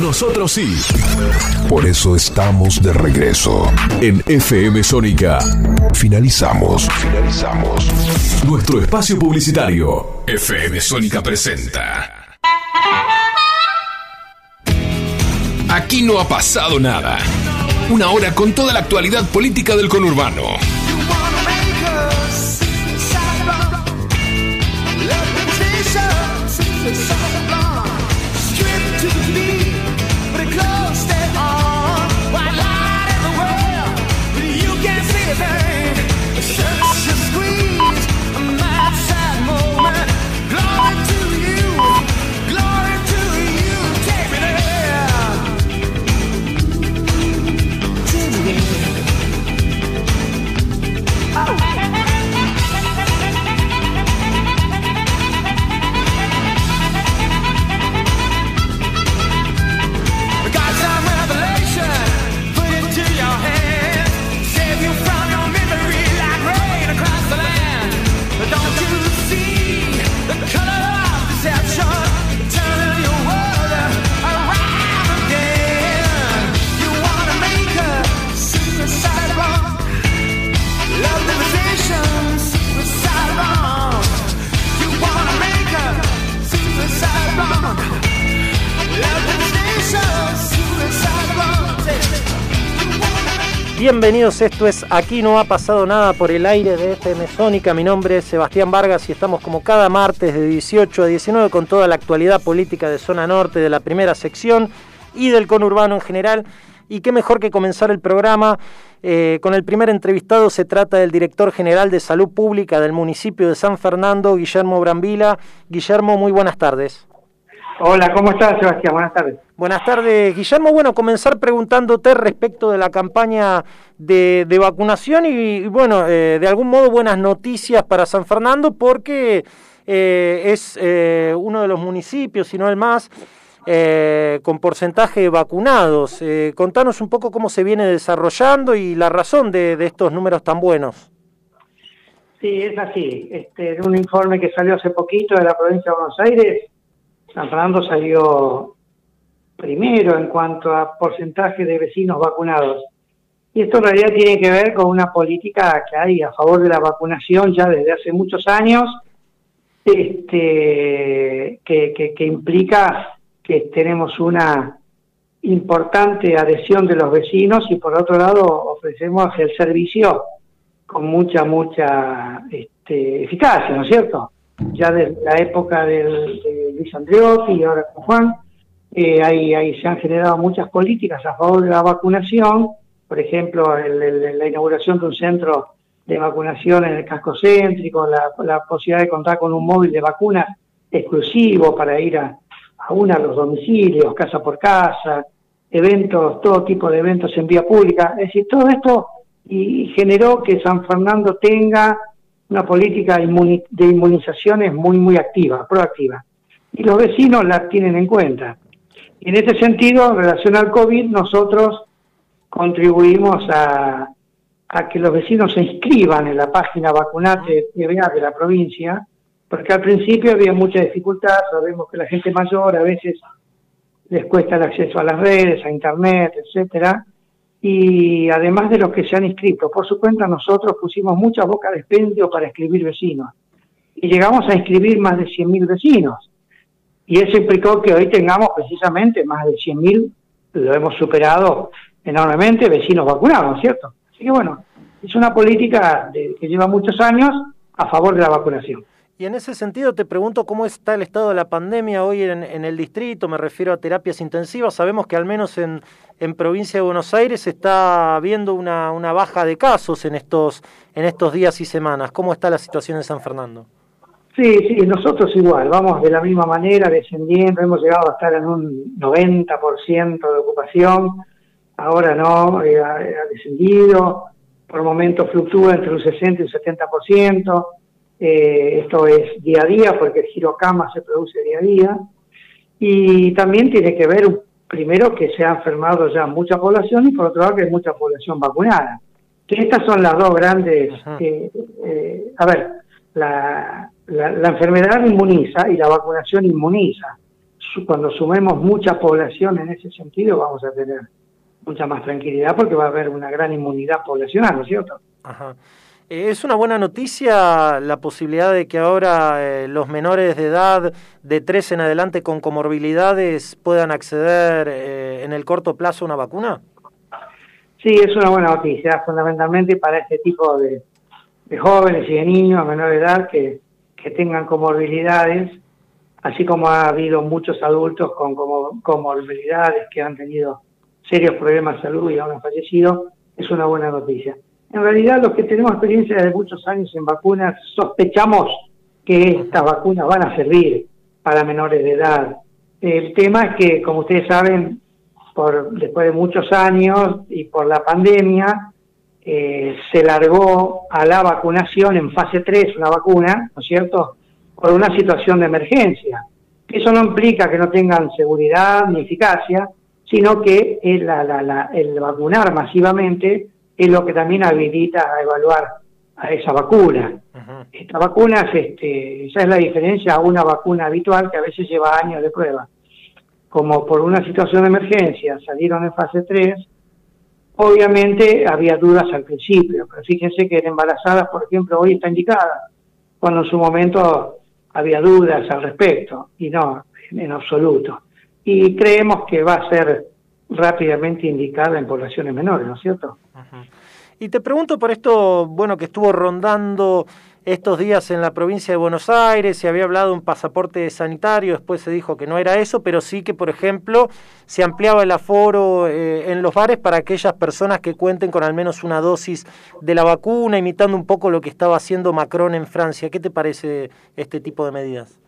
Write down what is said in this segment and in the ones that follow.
Nosotros sí. Por eso estamos de regreso en FM Sónica. Finalizamos. Finalizamos. Nuestro espacio publicitario. FM Sónica presenta. Aquí no ha pasado nada. Una hora con toda la actualidad política del conurbano. Bienvenidos, esto es Aquí no ha pasado nada por el aire de FM Sónica. Mi nombre es Sebastián Vargas y estamos como cada martes de 18 a 19 con toda la actualidad política de zona norte, de la primera sección y del conurbano en general. Y qué mejor que comenzar el programa eh, con el primer entrevistado. Se trata del director general de Salud Pública del municipio de San Fernando, Guillermo Brambila. Guillermo, muy buenas tardes. Hola, ¿cómo estás, Sebastián? Buenas tardes. Buenas tardes, Guillermo. Bueno, comenzar preguntándote respecto de la campaña de, vacunación y, bueno, eh, de algún modo buenas noticias para San Fernando porque eh, es eh, uno de los municipios, si no el más, con porcentaje de vacunados. contanos un poco cómo se viene desarrollando y la razón de, estos números tan buenos. Sí, es así. Este, un informe que salió hace poquito de la provincia de Buenos Aires, San Fernando salió primero en cuanto a porcentaje de vecinos vacunados. Y esto en realidad tiene que ver con una política que hay a favor de la vacunación ya desde hace muchos años, este, que, que implica que tenemos una importante adhesión de los vecinos y por otro lado ofrecemos el servicio con mucha, mucha este, eficacia, ¿no es cierto? Ya desde la época de Luis Andreotti y ahora con Juan, eh, ahí, se han generado muchas políticas a favor de la vacunación, por ejemplo, la inauguración de un centro de vacunación en el casco céntrico, la, posibilidad de contar con un móvil de vacunas exclusivo para ir a, a una a los domicilios, casa por casa, eventos, todo tipo de eventos en vía pública. Es decir, todo esto y generó que San Fernando tenga una política de inmunizaciones muy, muy activa, proactiva. Y los vecinos la tienen en cuenta. Y en ese sentido, en relación al COVID, nosotros contribuimos a, que los vecinos se inscriban en la página Vacunate de la provincia, porque al principio había mucha dificultad, sabemos que la gente mayor a veces les cuesta el acceso a las redes, a internet, etcétera, y además de los que se han inscrito por su cuenta, nosotros pusimos mucha boca de expendio para escribir vecinos, y llegamos a inscribir más de 100.000 vecinos. Y eso implicó que hoy tengamos precisamente más de 100.000, lo hemos superado enormemente, vecinos vacunados, ¿cierto? Así que bueno, es una política que lleva muchos años a favor de la vacunación. Y en ese sentido te pregunto cómo está el estado de la pandemia hoy en, el distrito, me refiero a terapias intensivas. Sabemos que al menos en, en provincia de Buenos Aires está habiendo una, una baja de casos en estos, en estos días y semanas. ¿Cómo está la situación en San Fernando? Sí, sí, nosotros igual, vamos de la misma manera, descendiendo, hemos llegado a estar en un 90% de ocupación, ahora no, eh, ha, descendido, por momentos fluctúa entre un 60 y un 70%, eh, esto es día a día porque el giro cama se produce día a día, y también tiene que ver, primero, que se ha enfermado ya mucha población y por otro lado que hay mucha población vacunada. Que estas son las dos grandes, eh, a ver, la, la, enfermedad inmuniza y la vacunación inmuniza. cuando sumemos mucha población en ese sentido, vamos a tener mucha más tranquilidad porque va a haber una gran inmunidad poblacional, ¿no es cierto? Ajá. Eh, es una buena noticia la posibilidad de que ahora eh, los menores de edad de 3 en adelante con comorbilidades puedan acceder eh, en el corto plazo a una vacuna. Sí, es una buena noticia, fundamentalmente para este tipo de, jóvenes y de niños a menor edad que, que tengan comorbilidades, así como ha habido muchos adultos con comorbilidades que han tenido serios problemas de salud y aún han fallecido, es una buena noticia. En realidad, los que tenemos experiencia de muchos años en vacunas, sospechamos que estas vacunas van a servir para menores de edad. El tema es que, como ustedes saben, por, después de muchos años y por la pandemia, eh, se largó a la vacunación en fase 3, una vacuna, ¿no es cierto?, por una situación de emergencia. Eso no implica que no tengan seguridad ni eficacia, sino que el, el vacunar masivamente es lo que también habilita a evaluar a esa vacuna. Esta vacuna, es este, esa es la diferencia a una vacuna habitual que a veces lleva años de prueba. Como por una situación de emergencia salieron en fase 3, obviamente había dudas al principio, pero fíjense que en embarazadas, por ejemplo, hoy está indicada, cuando en su momento había dudas al respecto, y no, en absoluto. Y creemos que va a ser rápidamente indicada en poblaciones menores, ¿no es cierto? Y te pregunto por esto, bueno, que estuvo rondando estos días en la provincia de Buenos Aires, se había hablado de un pasaporte sanitario, después se dijo que no era eso, pero sí que, por ejemplo, se ampliaba el aforo eh, en los bares para aquellas personas que cuenten con al menos una dosis de la vacuna, imitando un poco lo que estaba haciendo Macron en Francia. ¿Qué te parece este tipo de medidas?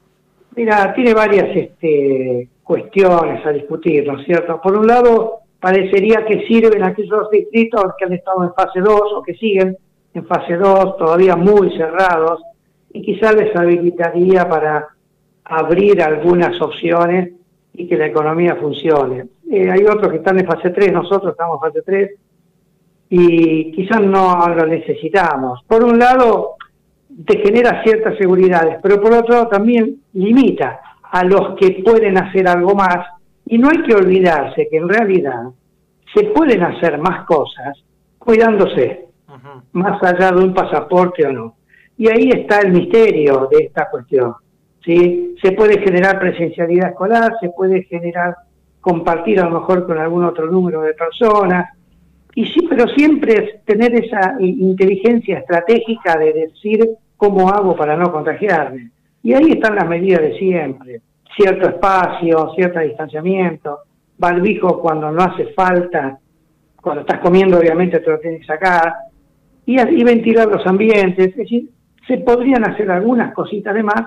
Mira, tiene varias este, cuestiones a discutir, ¿no es cierto? Por un lado, parecería que sirven aquellos distritos que han estado en fase 2 o que siguen en fase 2, todavía muy cerrados, y quizás les habilitaría para abrir algunas opciones y que la economía funcione. Eh, hay otros que están en fase 3, nosotros estamos en fase 3, y quizás no lo necesitamos. Por un lado, te genera ciertas seguridades, pero por otro lado también limita a los que pueden hacer algo más y no hay que olvidarse que en realidad se pueden hacer más cosas cuidándose, más allá de un pasaporte o no. Y ahí está el misterio de esta cuestión. ¿sí? Se puede generar presencialidad escolar, se puede generar compartir a lo mejor con algún otro número de personas, y sí, pero siempre es tener esa inteligencia estratégica de decir cómo hago para no contagiarme. Y ahí están las medidas de siempre cierto espacio, cierto distanciamiento, barbijo cuando no hace falta, cuando estás comiendo obviamente te lo tienes que sacar, y, y ventilar los ambientes, es decir, se podrían hacer algunas cositas de más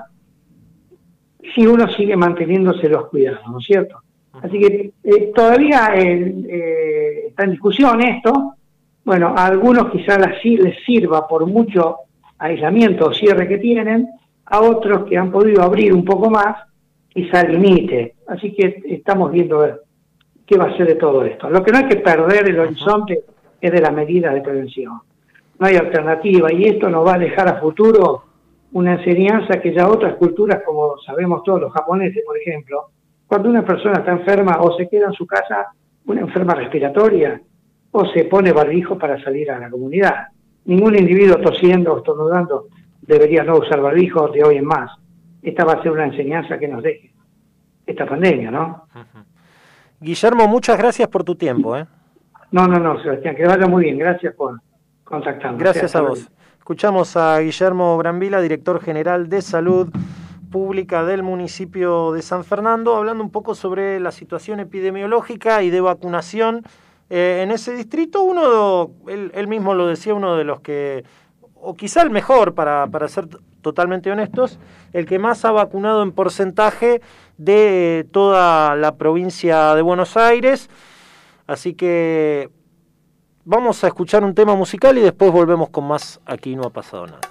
si uno sigue manteniéndose los cuidados, ¿no es cierto? Así que eh, todavía eh, está en discusión esto. Bueno, a algunos quizás les sirva por mucho aislamiento o cierre que tienen, a otros que han podido abrir un poco más, quizá limite. Así que estamos viendo qué va a ser de todo esto. Lo que no hay que perder el horizonte es de la medida de prevención. No hay alternativa y esto nos va a dejar a futuro una enseñanza que ya otras culturas, como sabemos todos los japoneses, por ejemplo, cuando una persona está enferma o se queda en su casa, una enferma respiratoria, o se pone barbijo para salir a la comunidad. Ningún individuo tosiendo o estornudando debería no usar barbijo de hoy en más esta va a ser una enseñanza que nos deje esta pandemia, ¿no? Guillermo, muchas gracias por tu tiempo. ¿eh? No, no, no, Sebastián, que vaya muy bien. Gracias por contactarnos. Gracias a vos. Escuchamos a Guillermo Brambila, director general de Salud Pública del municipio de San Fernando, hablando un poco sobre la situación epidemiológica y de vacunación eh, en ese distrito. Uno, él, mismo lo decía, uno de los que, o quizá el mejor para, para ser totalmente honestos, el que más ha vacunado en porcentaje de toda la provincia de Buenos Aires. Así que vamos a escuchar un tema musical y después volvemos con más Aquí no ha pasado nada.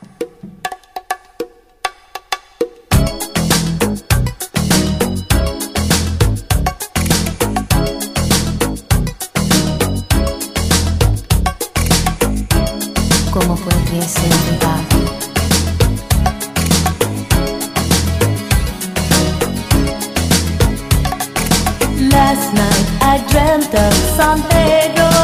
como. Last night I dreamt of San Pedro.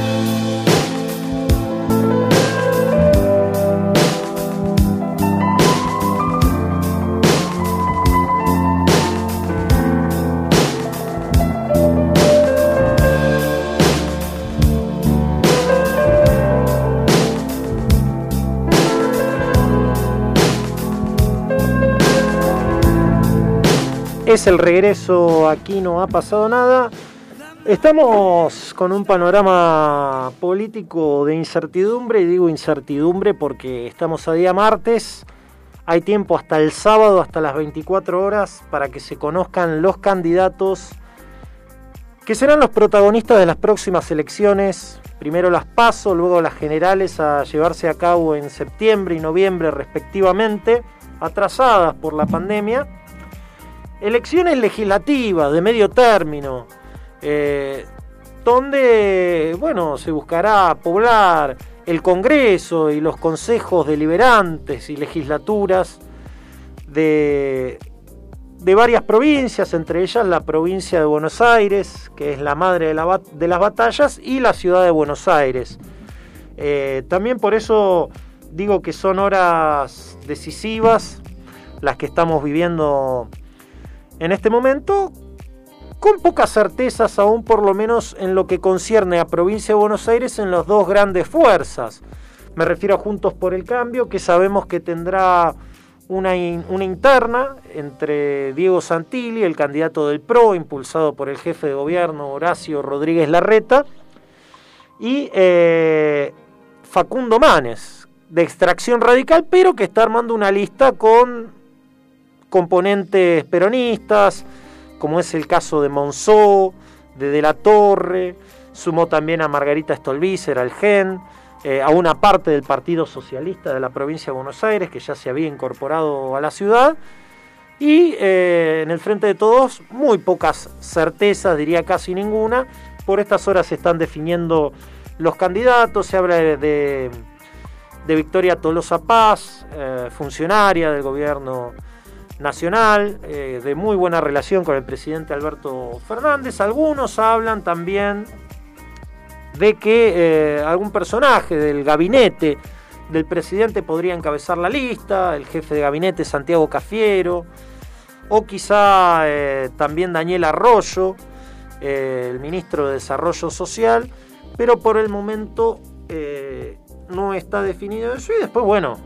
Es el regreso, aquí no ha pasado nada. Estamos con un panorama político de incertidumbre, y digo incertidumbre porque estamos a día martes, hay tiempo hasta el sábado, hasta las 24 horas, para que se conozcan los candidatos que serán los protagonistas de las próximas elecciones, primero las PASO, luego las generales a llevarse a cabo en septiembre y noviembre respectivamente, atrasadas por la pandemia elecciones legislativas de medio término, eh, donde bueno, se buscará poblar el Congreso y los consejos deliberantes y legislaturas de, de varias provincias, entre ellas la provincia de Buenos Aires, que es la madre de, la, de las batallas, y la ciudad de Buenos Aires. Eh, también por eso digo que son horas decisivas las que estamos viviendo en este momento, con pocas certezas aún por lo menos en lo que concierne a provincia de Buenos Aires en las dos grandes fuerzas. Me refiero a Juntos por el Cambio, que sabemos que tendrá una, interna entre Diego Santilli, el candidato del PRO, impulsado por el jefe de gobierno Horacio Rodríguez Larreta, y eh, Facundo Manes, de extracción radical, pero que está armando una lista con componentes peronistas, como es el caso de Monzó, de De la Torre, sumó también a Margarita Stolbizer, al GEN, eh, a una parte del Partido Socialista de la provincia de Buenos Aires, que ya se había incorporado a la ciudad, y eh, en el frente de todos muy pocas certezas, diría casi ninguna, por estas horas se están definiendo los candidatos, se habla de, Victoria Tolosa Paz, eh, funcionaria del gobierno nacional, eh, de muy buena relación con el presidente Alberto Fernández. Algunos hablan también de que eh, algún personaje del gabinete del presidente podría encabezar la lista, el jefe de gabinete Santiago Cafiero, o quizá eh, también Daniel Arroyo, el ministro de Desarrollo Social, pero por el momento no está definido eso y después, bueno,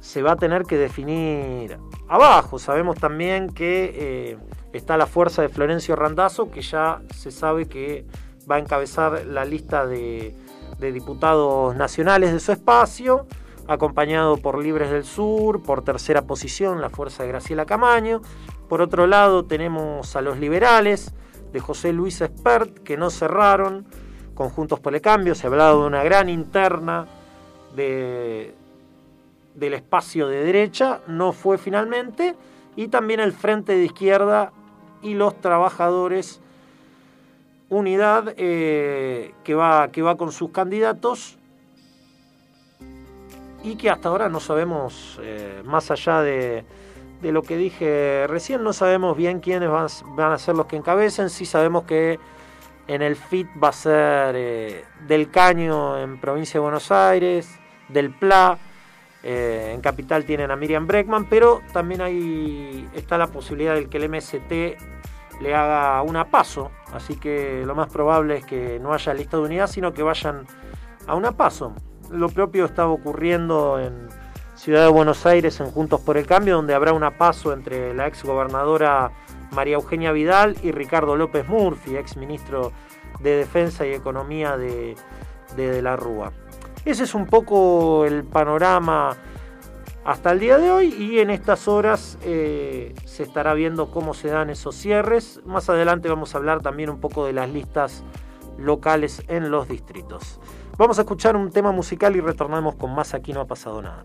se va a tener que definir abajo. Sabemos también que eh, está la fuerza de Florencio Randazzo, que ya se sabe que va a encabezar la lista de, diputados nacionales de su espacio, acompañado por Libres del Sur, por tercera posición la fuerza de Graciela Camaño. Por otro lado tenemos a los liberales de José Luis Espert, que no cerraron, conjuntos por el cambio, se ha hablado de una gran interna de, del espacio de derecha, no fue finalmente, y también el Frente de Izquierda y los trabajadores unidad eh, que, va, que va con sus candidatos y que hasta ahora no sabemos, eh, más allá de, de, lo que dije recién, no sabemos bien quiénes van, a ser los que encabecen, sí sabemos que en el FIT va a ser eh, del Caño en provincia de Buenos Aires, del PLA, eh, en Capital tienen a Miriam Breckman, pero también hay, está la posibilidad de que el MST le haga una paso, así que lo más probable es que no haya lista de unidad, sino que vayan a una paso. Lo propio estaba ocurriendo en Ciudad de Buenos Aires en Juntos por el Cambio, donde habrá una paso entre la ex gobernadora María Eugenia Vidal y Ricardo López Murphy, ex ministro de Defensa y Economía de, de la Rúa. Ese es un poco el panorama hasta el día de hoy y en estas horas eh, se estará viendo cómo se dan esos cierres. Más adelante vamos a hablar también un poco de las listas locales en los distritos. Vamos a escuchar un tema musical y retornamos con más Aquí no ha pasado nada.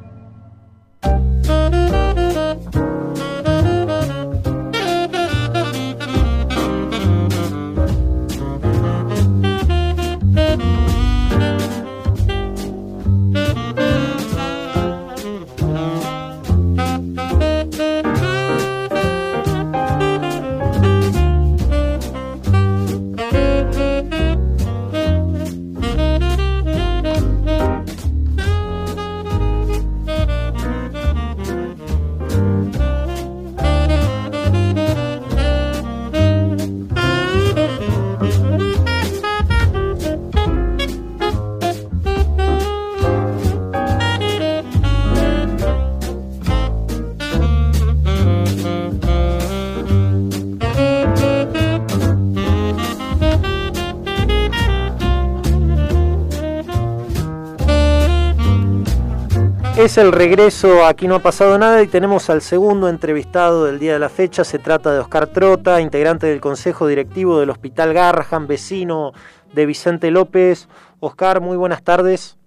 Es el regreso, aquí no ha pasado nada y tenemos al segundo entrevistado del día de la fecha. Se trata de Oscar Trota, integrante del Consejo Directivo del Hospital Garrahan, vecino de Vicente López. Oscar, muy buenas tardes.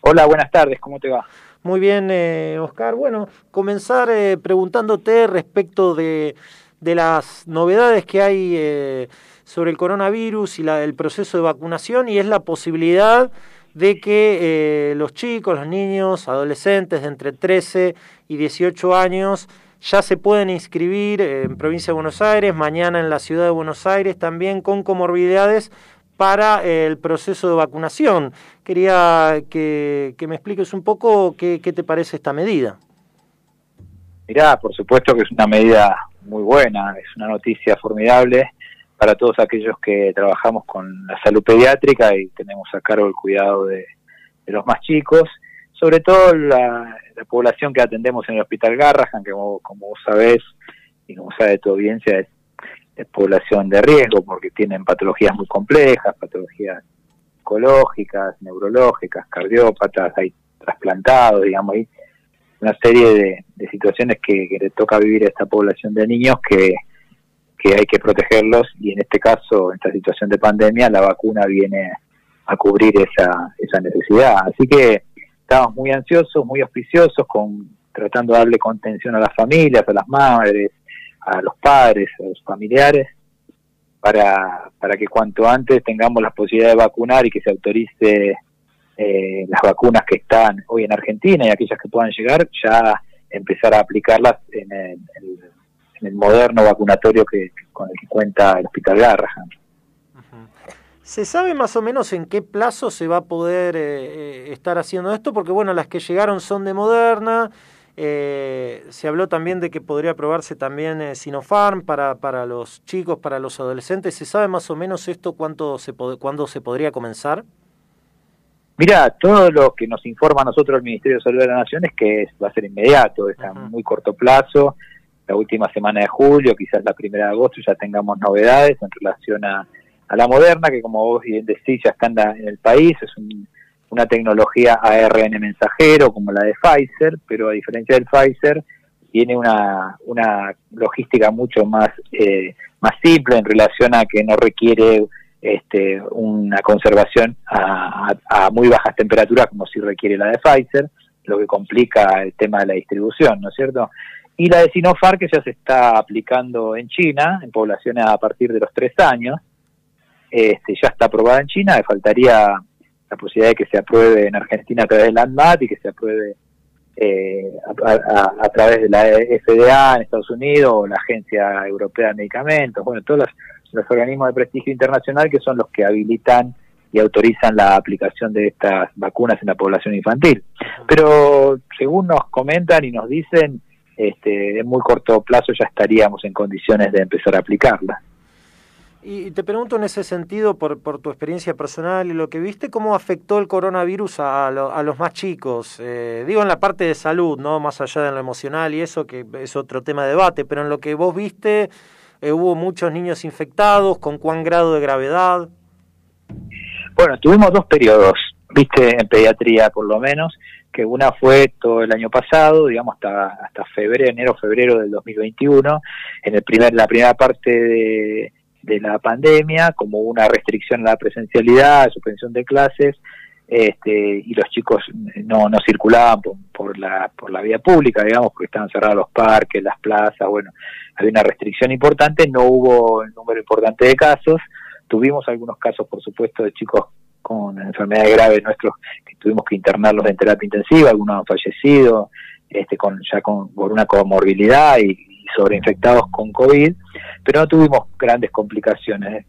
Hola, buenas tardes, ¿cómo te va? Muy bien, eh, Oscar. Bueno, comenzar eh, preguntándote respecto de, de, las novedades que hay eh, sobre el coronavirus y la, el proceso de vacunación y es la posibilidad de que eh, los chicos, los niños, adolescentes de entre 13 y 18 años ya se pueden inscribir en provincia de Buenos Aires, mañana en la ciudad de Buenos Aires también con comorbilidades para el proceso de vacunación. Quería que, me expliques un poco qué, qué te parece esta medida. Mirá, por supuesto que es una medida muy buena, es una noticia formidable para todos aquellos que trabajamos con la salud pediátrica y tenemos a cargo el cuidado de, los más chicos, sobre todo la, población que atendemos en el Hospital Garrahan, que como, vos sabés y como sabe tu audiencia es, población de riesgo porque tienen patologías muy complejas, patologías psicológicas, neurológicas, cardiópatas, hay trasplantados, digamos, hay una serie de, situaciones que, que, le toca vivir a esta población de niños que, que hay que protegerlos y en este caso, en esta situación de pandemia, la vacuna viene a cubrir esa, esa necesidad. Así que estamos muy ansiosos, muy auspiciosos, con, tratando de darle contención a las familias, a las madres, a los padres, a los familiares, para, para que cuanto antes tengamos la posibilidad de vacunar y que se autorice eh, las vacunas que están hoy en Argentina y aquellas que puedan llegar, ya empezar a aplicarlas en el el moderno vacunatorio que con el que cuenta el Hospital Garrahan. ¿Se sabe más o menos en qué plazo se va a poder eh, eh, estar haciendo esto? Porque bueno, las que llegaron son de Moderna, eh, se habló también de que podría aprobarse también Sinopharm para, para los chicos, para los adolescentes. ¿Se sabe más o menos esto cuánto se cuándo se podría comenzar? Mira, todo lo que nos informa a nosotros el Ministerio de Salud de la Nación es que va a ser inmediato, es a muy corto plazo la última semana de julio, quizás la primera de agosto, ya tengamos novedades en relación a, la moderna, que como vos bien decís, ya está en, el país, es una tecnología ARN mensajero como la de Pfizer, pero a diferencia del Pfizer, tiene una, una logística mucho más, eh, más simple en relación a que no requiere este, una conservación a, a, muy bajas temperaturas como si requiere la de Pfizer, lo que complica el tema de la distribución, ¿no es cierto? Y la de Sinopharm, que ya se está aplicando en China, en poblaciones a partir de los tres años, este, ya está aprobada en China, faltaría la posibilidad de que se apruebe en Argentina a través del ANMAT y que se apruebe eh, a, través de la FDA en Estados Unidos o la Agencia Europea de Medicamentos, bueno, todos los, organismos de prestigio internacional que son los que habilitan y autorizan la aplicación de estas vacunas en la población infantil. Pero según nos comentan y nos dicen, este, en muy corto plazo ya estaríamos en condiciones de empezar a aplicarla. Y te pregunto en ese sentido, por, por tu experiencia personal y lo que viste, ¿cómo afectó el coronavirus a, a los más chicos? Eh, digo en la parte de salud, no más allá de lo emocional y eso, que es otro tema de debate, pero en lo que vos viste, eh, hubo muchos niños infectados, ¿con cuán grado de gravedad? Bueno, tuvimos dos periodos, viste, en pediatría por lo menos, que una fue todo el año pasado, digamos hasta hasta febrero, enero, febrero del 2021, en el primer la primera parte de, la pandemia, como una restricción a la presencialidad, suspensión de clases, este, y los chicos no, no circulaban por, la, por la vía pública, digamos, porque estaban cerrados los parques, las plazas, bueno, había una restricción importante, no hubo un número importante de casos, tuvimos algunos casos, por supuesto, de chicos con enfermedades graves nuestros que tuvimos que internarlos en terapia intensiva, algunos han fallecido, este, con, ya con, por una comorbilidad y, sobreinfectados con COVID, pero no tuvimos grandes complicaciones.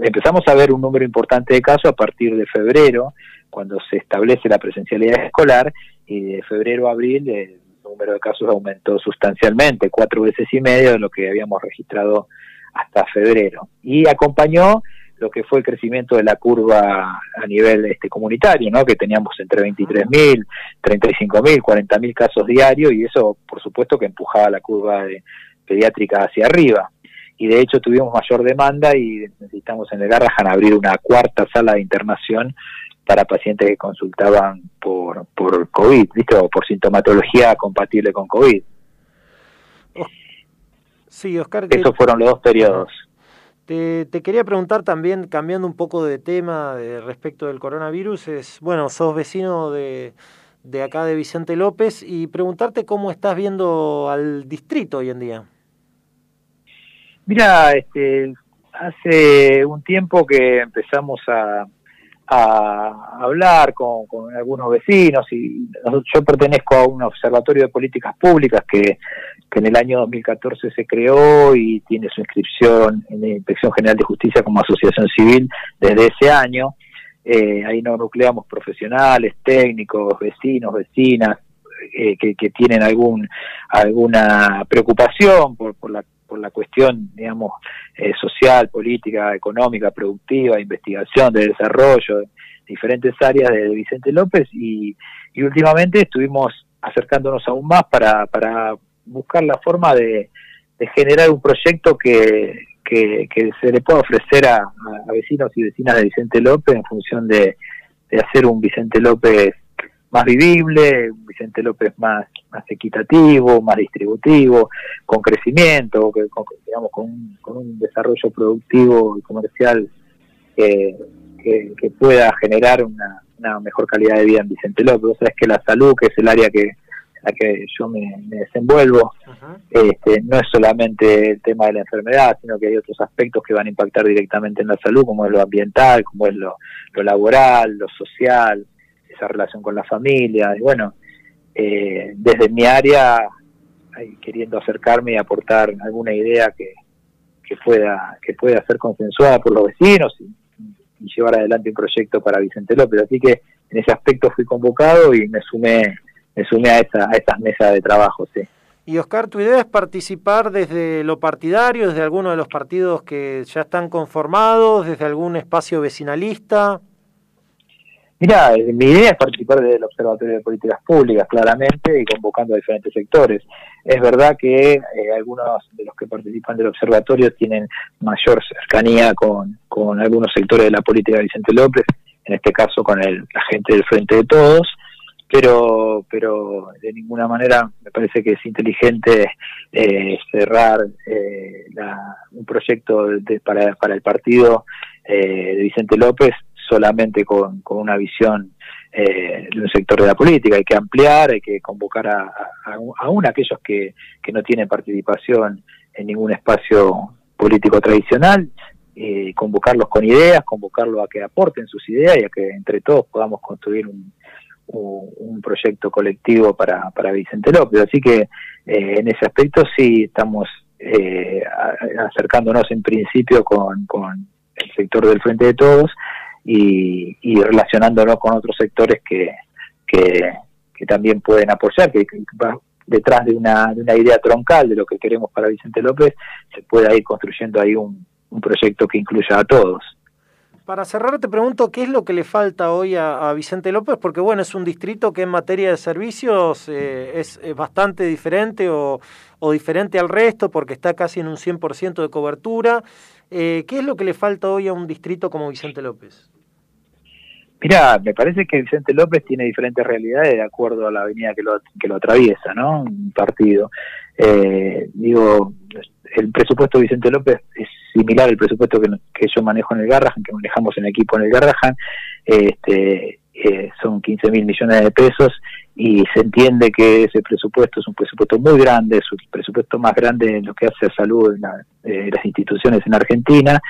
empezamos a ver un número importante de casos a partir de febrero, cuando se establece la presencialidad escolar, y de febrero a abril el número de casos aumentó sustancialmente, cuatro veces y medio de lo que habíamos registrado hasta febrero. Y acompañó lo que fue el crecimiento de la curva a nivel este comunitario, ¿no? que teníamos entre 23.000, 35.000, 40.000 casos diarios y eso por supuesto que empujaba la curva de pediátrica hacia arriba. Y de hecho tuvimos mayor demanda y necesitamos en el Garrahan abrir una cuarta sala de internación para pacientes que consultaban por, por COVID, ¿viste? O por sintomatología compatible con COVID. Sí, Oscar. Esos fueron los dos periodos. Te, quería preguntar también, cambiando un poco de tema respecto del coronavirus, es, bueno, sos vecino de, de acá de Vicente López y preguntarte cómo estás viendo al distrito hoy en día. Mira, este, hace un tiempo que empezamos a, a hablar con, algunos vecinos y yo pertenezco a un observatorio de políticas públicas que, que en el año 2014 se creó y tiene su inscripción en la Inspección General de Justicia como asociación civil desde ese año. Eh, ahí nos nucleamos profesionales, técnicos, vecinos, vecinas, eh, que, que, tienen algún alguna preocupación por, por la por la cuestión, digamos, eh, social, política, económica, productiva, investigación, de desarrollo, diferentes áreas de, Vicente López y, últimamente estuvimos acercándonos aún más para, para buscar la forma de, generar un proyecto que, que, se le pueda ofrecer a, a, vecinos y vecinas de Vicente López en función de, de hacer un Vicente López más vivible, un Vicente López más, más equitativo, más distributivo, con crecimiento, con, digamos, con un, desarrollo productivo y comercial que, que, pueda generar una, una, mejor calidad de vida en Vicente López. O sea, es que la salud, que es el área que la que yo me, desenvuelvo, este, no es solamente el tema de la enfermedad, sino que hay otros aspectos que van a impactar directamente en la salud, como es lo ambiental, como es lo, lo laboral, lo social, esa relación con la familia. Y bueno, eh, desde mi área, queriendo acercarme y aportar alguna idea que, que pueda que pueda ser consensuada por los vecinos y, llevar adelante un proyecto para Vicente López. Así que en ese aspecto fui convocado y me sumé me sumé a, esa, a estas mesas de trabajo. Sí. Y Oscar, ¿tu idea es participar desde lo partidario, desde alguno de los partidos que ya están conformados, desde algún espacio vecinalista? Mira, mi idea es participar del Observatorio de Políticas Públicas, claramente, y convocando a diferentes sectores. Es verdad que eh, algunos de los que participan del observatorio tienen mayor cercanía con, algunos sectores de la política de Vicente López, en este caso con el, la gente del Frente de Todos, pero pero de ninguna manera me parece que es inteligente eh, cerrar eh, un proyecto para, para el partido de Vicente López solamente con, con una visión eh, de un sector de la política, hay que ampliar, hay que convocar a, aún aquellos que, que no tienen participación en ningún espacio político tradicional, eh, convocarlos con ideas, convocarlos a que aporten sus ideas y a que entre todos podamos construir un, un proyecto colectivo para, para Vicente López. Así que eh, en ese aspecto sí estamos eh, acercándonos en principio con, con el sector del Frente de Todos y, relacionándonos con otros sectores que, que, también pueden apoyar, que, detrás de una, de una idea troncal de lo que queremos para Vicente López, se pueda ir construyendo ahí un, un proyecto que incluya a todos. Para cerrar, te pregunto qué es lo que le falta hoy a, Vicente López, porque bueno, es un distrito que en materia de servicios eh, es, bastante diferente o, o, diferente al resto, porque está casi en un 100% de cobertura. Eh, ¿Qué es lo que le falta hoy a un distrito como Vicente López? Mira, me parece que Vicente López tiene diferentes realidades de acuerdo a la avenida que lo, que lo atraviesa, ¿no? Un partido. Eh, digo, el presupuesto de Vicente López es similar al presupuesto que, que yo manejo en el Garrahan, que manejamos en equipo en el Garrahan. Este, eh, son 15 mil millones de pesos y se entiende que ese presupuesto es un presupuesto muy grande, es el presupuesto más grande en lo que hace a salud en eh, las instituciones en Argentina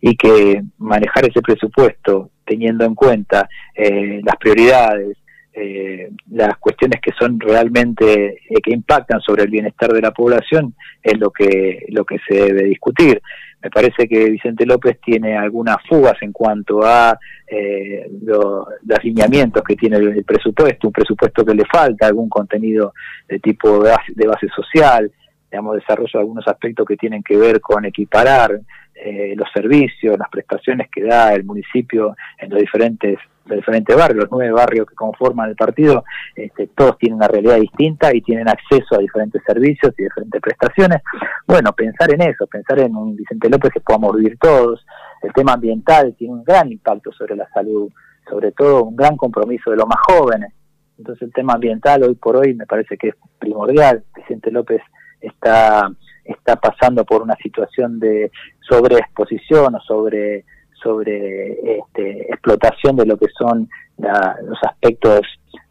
y que manejar ese presupuesto teniendo en cuenta eh, las prioridades, eh, las cuestiones que son realmente que impactan sobre el bienestar de la población es lo que lo que se debe discutir. Me parece que Vicente López tiene algunas fugas en cuanto a eh, los alineamientos que tiene el, presupuesto, un presupuesto que le falta, algún contenido de tipo de base, social, digamos, desarrollo algunos aspectos que tienen que ver con equiparar eh, los servicios, las prestaciones que da el municipio en los diferentes de diferentes barrios, los nueve barrios que conforman el partido, este, todos tienen una realidad distinta y tienen acceso a diferentes servicios y diferentes prestaciones. Bueno, pensar en eso, pensar en un Vicente López que podamos vivir todos. El tema ambiental tiene un gran impacto sobre la salud, sobre todo un gran compromiso de los más jóvenes. Entonces el tema ambiental hoy por hoy me parece que es primordial. Vicente López está está pasando por una situación de sobreexposición o sobre sobre este, explotación de lo que son los aspectos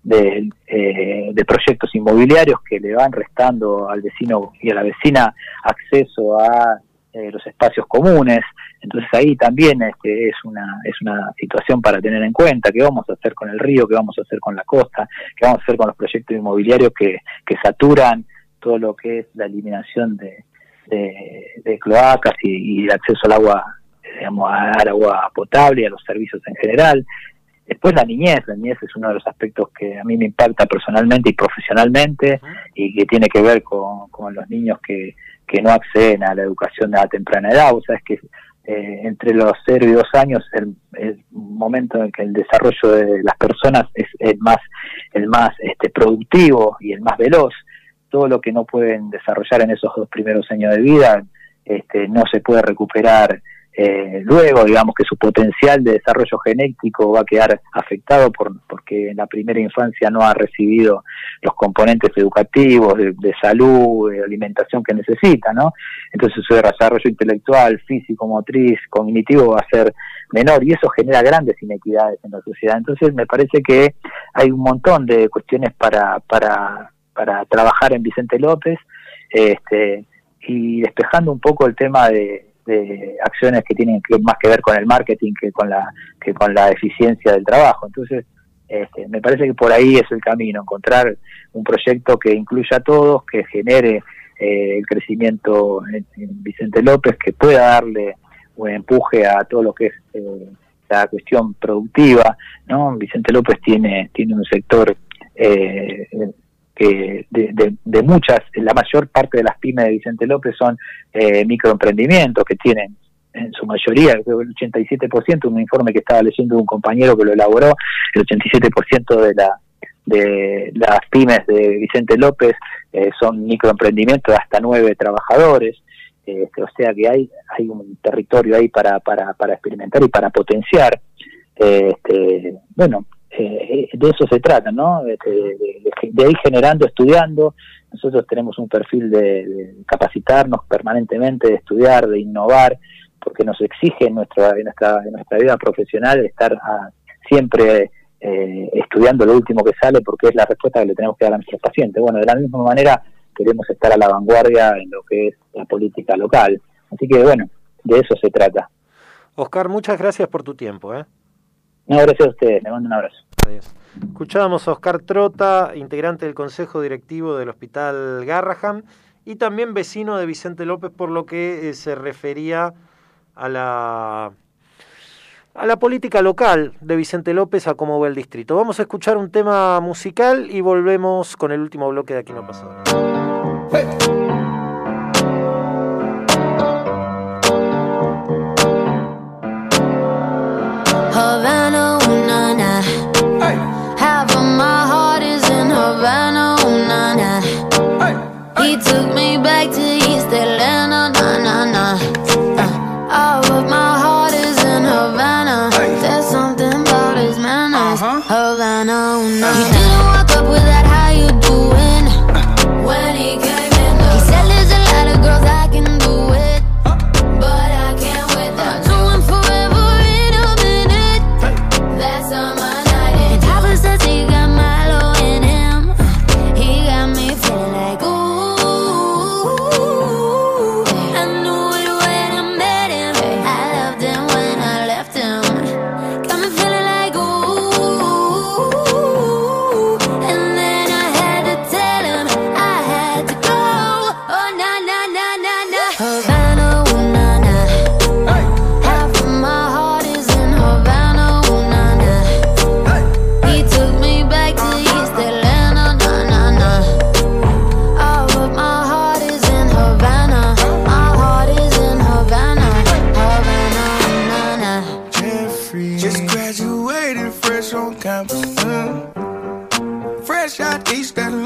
de, eh, de, proyectos inmobiliarios que le van restando al vecino y a la vecina acceso a eh, los espacios comunes. Entonces ahí también este, es, una, es una situación para tener en cuenta, qué vamos a hacer con el río, qué vamos a hacer con la costa, qué vamos a hacer con los proyectos inmobiliarios que, que saturan todo lo que es la eliminación de, cloacas y, el acceso al agua, digamos, al agua potable y a los servicios en general. Después la niñez, la niñez es uno de los aspectos que a mí me impacta personalmente y profesionalmente y que tiene que ver con, con los niños que, que no acceden a la educación la temprana edad. O sea, es que eh, entre los 0 y 2 años el, el, momento en que el desarrollo de las personas es el más, el más este, productivo y el más veloz. Todo lo que no pueden desarrollar en esos dos primeros años de vida este, no se puede recuperar eh, luego, digamos que su potencial de desarrollo genético va a quedar afectado por, porque en la primera infancia no ha recibido los componentes educativos, de, salud, de alimentación que necesita, ¿no? Entonces su desarrollo intelectual, físico, motriz, cognitivo va a ser menor y eso genera grandes inequidades en la sociedad. Entonces me parece que hay un montón de cuestiones para, para, para trabajar en Vicente López este, y despejando un poco el tema de acciones que tienen que, más que ver con el marketing que con la que con la eficiencia del trabajo. Entonces, este, me parece que por ahí es el camino, encontrar un proyecto que incluya a todos, que genere eh, el crecimiento en, Vicente López, que pueda darle un empuje a todo lo que es eh, la cuestión productiva. ¿no? Vicente López tiene, tiene un sector eh, que de, de, muchas, la mayor parte de las pymes de Vicente López son eh, microemprendimientos que tienen en su mayoría, el 87%, un informe que estaba leyendo un compañero que lo elaboró, el 87% de la de las pymes de Vicente López eh, son microemprendimientos de hasta nueve trabajadores, este, o sea que hay hay un territorio ahí para para, para experimentar y para potenciar. Este, bueno, eh, de eso se trata, ¿no? De, de, ir generando, estudiando. Nosotros tenemos un perfil de, capacitarnos permanentemente, de estudiar, de innovar, porque nos exige en, nuestra, en, nuestra, nuestra vida profesional estar ah, siempre eh, estudiando lo último que sale, porque es la respuesta que le tenemos que dar a nuestros pacientes. Bueno, de la misma manera queremos estar a la vanguardia en lo que es la política local. Así que, bueno, de eso se trata. Oscar, muchas gracias por tu tiempo. ¿eh? No, gracias a ustedes, le mando un abrazo. Adiós. Escuchábamos a Oscar Trota, integrante del Consejo Directivo del Hospital Garraham y también vecino de Vicente López, por lo que eh, se refería a la, a la política local de Vicente López, a cómo va el distrito. Vamos a escuchar un tema musical y volvemos con el último bloque de Aquí no pasó. Took me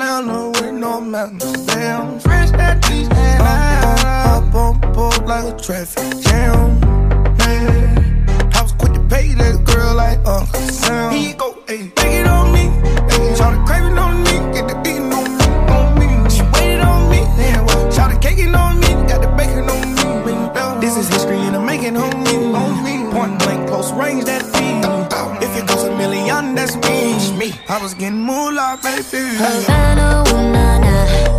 Atlanta with no mountains. Damn, fresh at trees and I up on board like a traffic jam. Man, I was quick to pay that girl like Uncle Sam. He I was getting moolah, baby. Havana, ooh, nah, nah.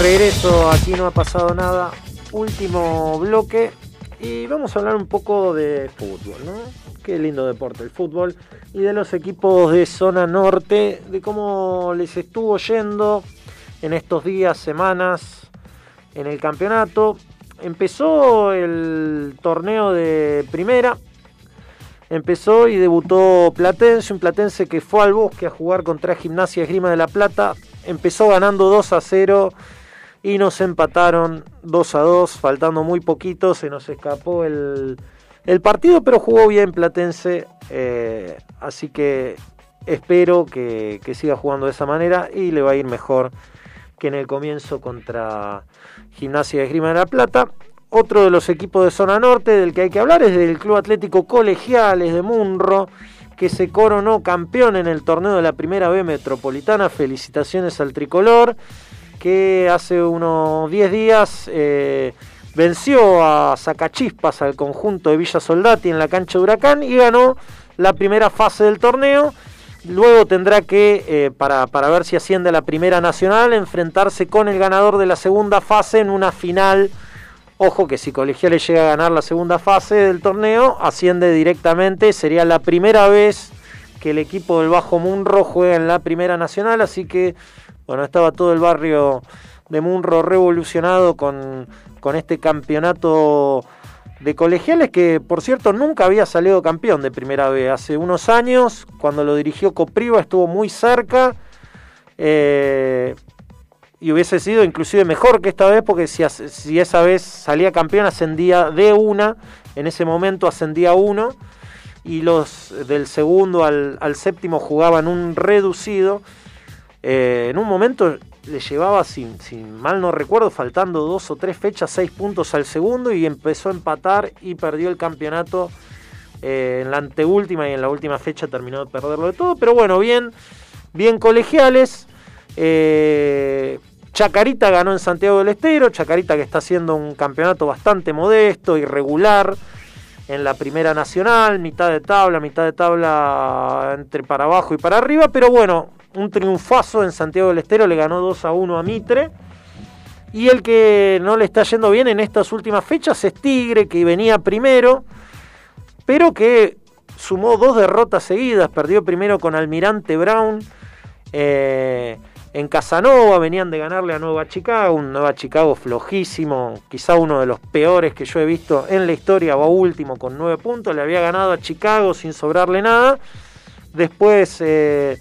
Regreso, aquí no ha pasado nada. Último bloque y vamos a hablar un poco de fútbol, ¿no? Qué lindo deporte el fútbol y de los equipos de zona norte, de cómo les estuvo yendo en estos días, semanas en el campeonato. Empezó el torneo de primera, empezó y debutó Platense, un Platense que fue al bosque a jugar contra Gimnasia Esgrima de la Plata, empezó ganando 2 a 0 y nos empataron 2 a 2, faltando muy poquito, se nos escapó el, partido, pero jugó bien Platense, eh, así que espero que, siga jugando de esa manera y le va a ir mejor que en el comienzo contra Gimnasia de Esgrima de la Plata. Otro de los equipos de zona norte del que hay que hablar es del Club Atlético Colegiales de Munro, que se coronó campeón en el torneo de la Primera B Metropolitana. Felicitaciones al tricolor, que hace unos 10 días eh, venció a Sacachispas al conjunto de Villa Soldati en la cancha de Huracán y ganó la primera fase del torneo. Luego tendrá que, eh, para, para ver si asciende a la Primera Nacional, enfrentarse con el ganador de la segunda fase en una final Ojo que si Colegiales llega a ganar la segunda fase del torneo, asciende directamente. Sería la primera vez que el equipo del Bajo Munro juega en la Primera Nacional. Así que, bueno, estaba todo el barrio de Munro revolucionado con, con este campeonato de colegiales que, por cierto, nunca había salido campeón de Primera vez. Hace unos años, cuando lo dirigió Copriva, estuvo muy cerca. Eh, y hubiese sido inclusive mejor que esta vez porque si, si esa vez salía campeón ascendía de una, en ese momento ascendía uno y los del segundo al, séptimo jugaban un reducido. Eh, en un momento le llevaba, sin, mal no recuerdo, faltando dos o tres fechas, seis puntos al segundo y empezó a empatar y perdió el campeonato eh, en la anteúltima y en la última fecha terminó de perderlo de todo. Pero bueno, bien, bien colegiales. Eh, Chacarita ganó en Santiago del Estero, Chacarita que está haciendo un campeonato bastante modesto, irregular en la primera nacional, mitad de tabla, mitad de tabla entre para abajo y para arriba, pero bueno, un triunfazo en Santiago del Estero, le ganó 2 a 1 a Mitre. Y el que no le está yendo bien en estas últimas fechas es Tigre, que venía primero, pero que sumó dos derrotas seguidas, perdió primero con Almirante Brown. Eh, en Casanova venían de ganarle a Nueva Chicago, un Nueva Chicago flojísimo, quizá uno de los peores que yo he visto en la historia, va último con nueve puntos, le había ganado a Chicago sin sobrarle nada. Después eh,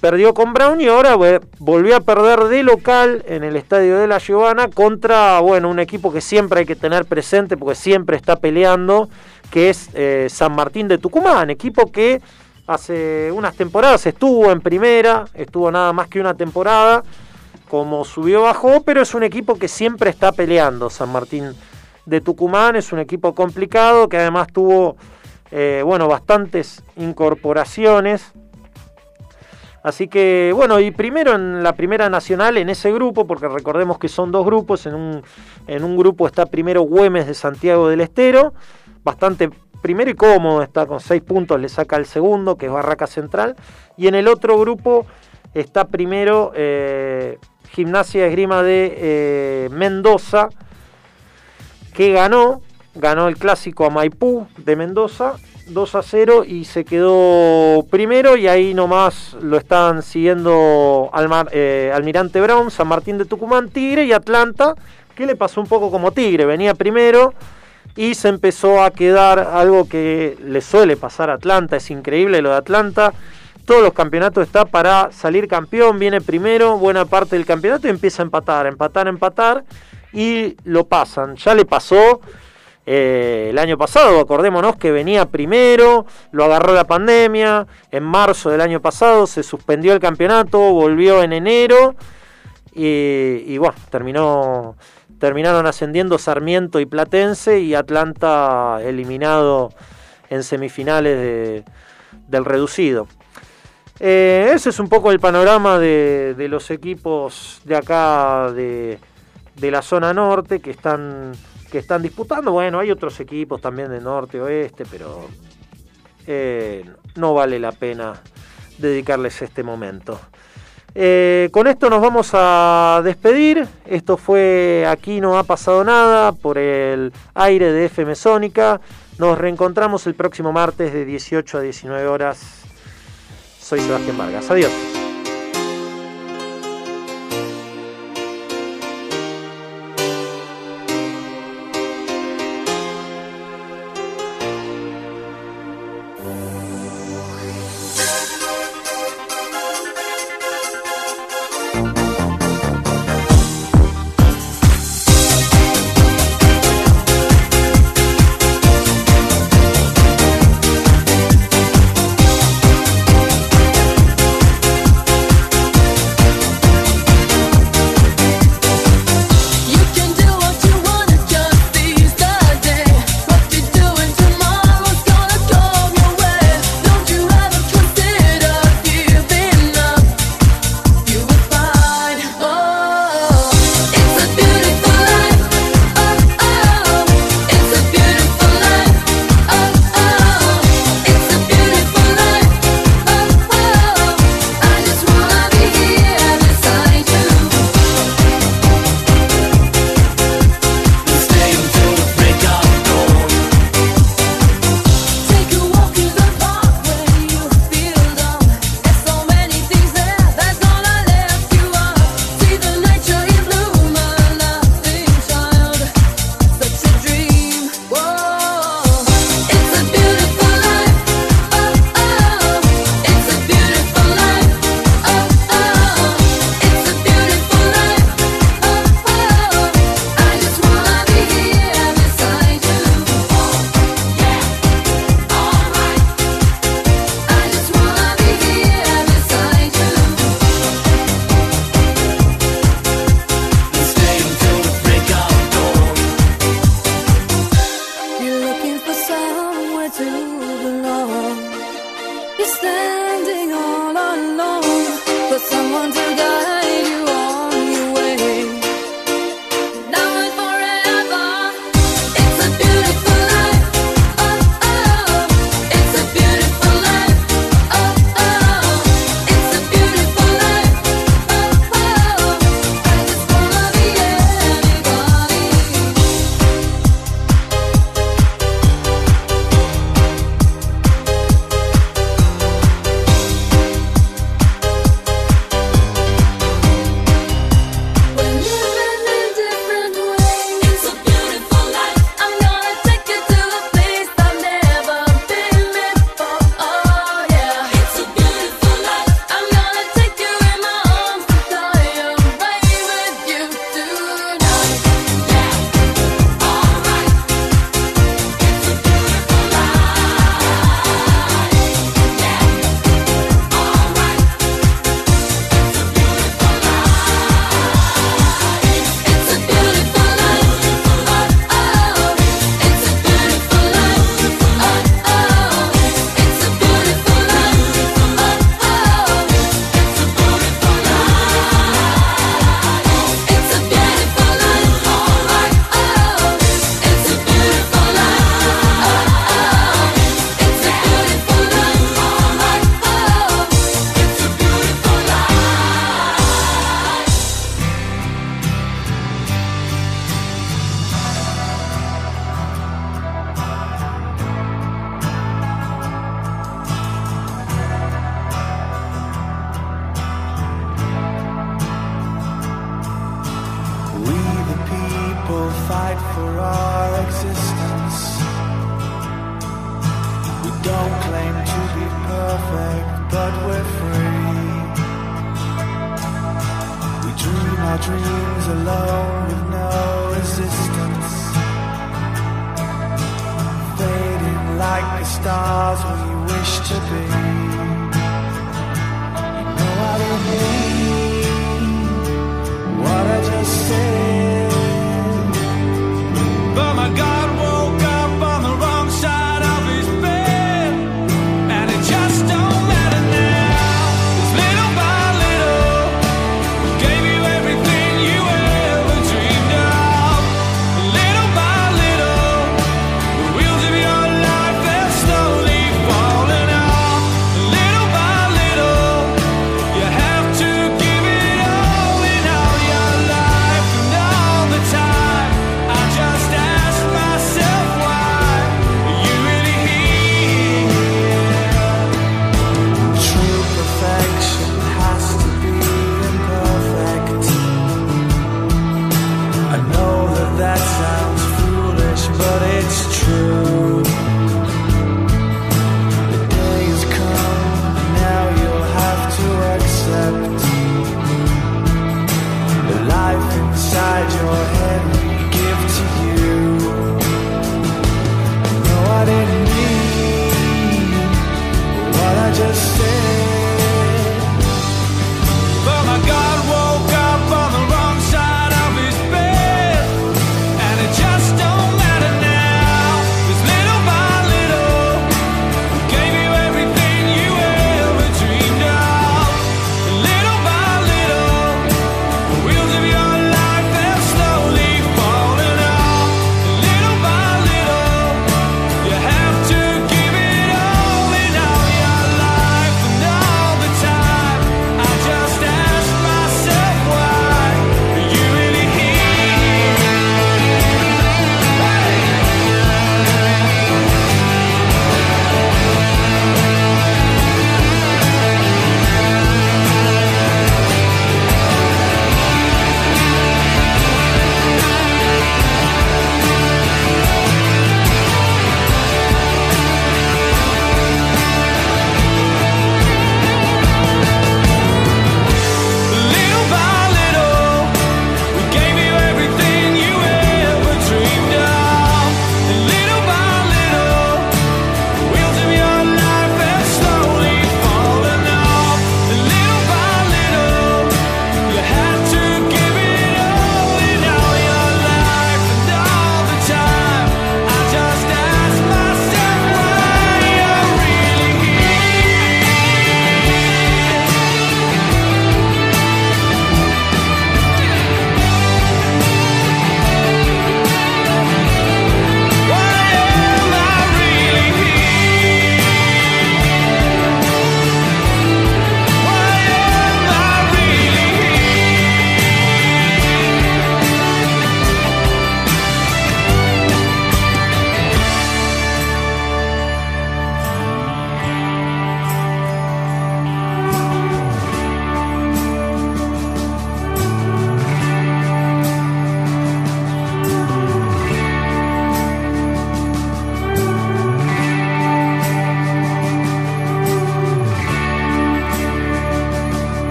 perdió con Brown y ahora volvió a perder de local en el estadio de la Giovanna contra bueno, un equipo que siempre hay que tener presente porque siempre está peleando, que es eh, San Martín de Tucumán, equipo que hace unas temporadas estuvo en primera, estuvo nada más que una temporada, como subió bajó, pero es un equipo que siempre está peleando. San Martín de Tucumán es un equipo complicado que además tuvo eh, bueno, bastantes incorporaciones. Así que bueno, y primero en la primera nacional, en ese grupo, porque recordemos que son dos grupos, en un, en un grupo está primero Güemes de Santiago del Estero, bastante primero y cómodo, está con 6 puntos, le saca el segundo, que es Barraca Central. Y en el otro grupo está primero eh, Gimnasia Esgrima de eh, Mendoza, que ganó, ganó el clásico a Maipú de Mendoza. 2 a 0 y se quedó primero y ahí nomás lo están siguiendo eh, Almirante Brown, San Martín de Tucumán, Tigre y Atlanta, que le pasó un poco como Tigre, venía primero, y se empezó a quedar algo que le suele pasar a Atlanta, es increíble lo de Atlanta. Todos los campeonatos está para salir campeón, viene primero, buena parte del campeonato y empieza a empatar, empatar, empatar y lo pasan. Ya le pasó Eh, el año pasado, acordémonos que venía primero, lo agarró la pandemia, en marzo del año pasado se suspendió el campeonato, volvió en enero y, bueno, terminó, terminaron ascendiendo Sarmiento y Platense y Atlanta eliminado en semifinales del reducido. Eh, ese es un poco el panorama de, los equipos de acá de, la zona norte que están, que están disputando. Bueno, hay otros equipos también de norte, oeste, pero eh, no vale la pena dedicarles este momento. Eh, con esto nos vamos a despedir. Esto fue Aquí no ha pasado nada por el aire de FM Sónica. Nos reencontramos el próximo martes de 18 a 19 horas soy Sebastián Vargas. Adiós.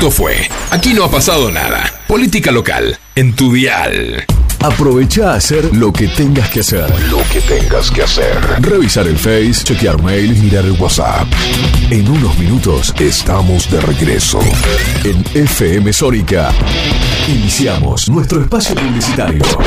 Esto fue Aquí no ha pasado nada. Política local en tu dial. Aprovecha a hacer lo que tengas que hacer. Lo que tengas que hacer. Revisar el Face, chequear mail, mirar el WhatsApp. En unos minutos estamos de regreso. En FM Sónica. Iniciamos nuestro espacio publicitario.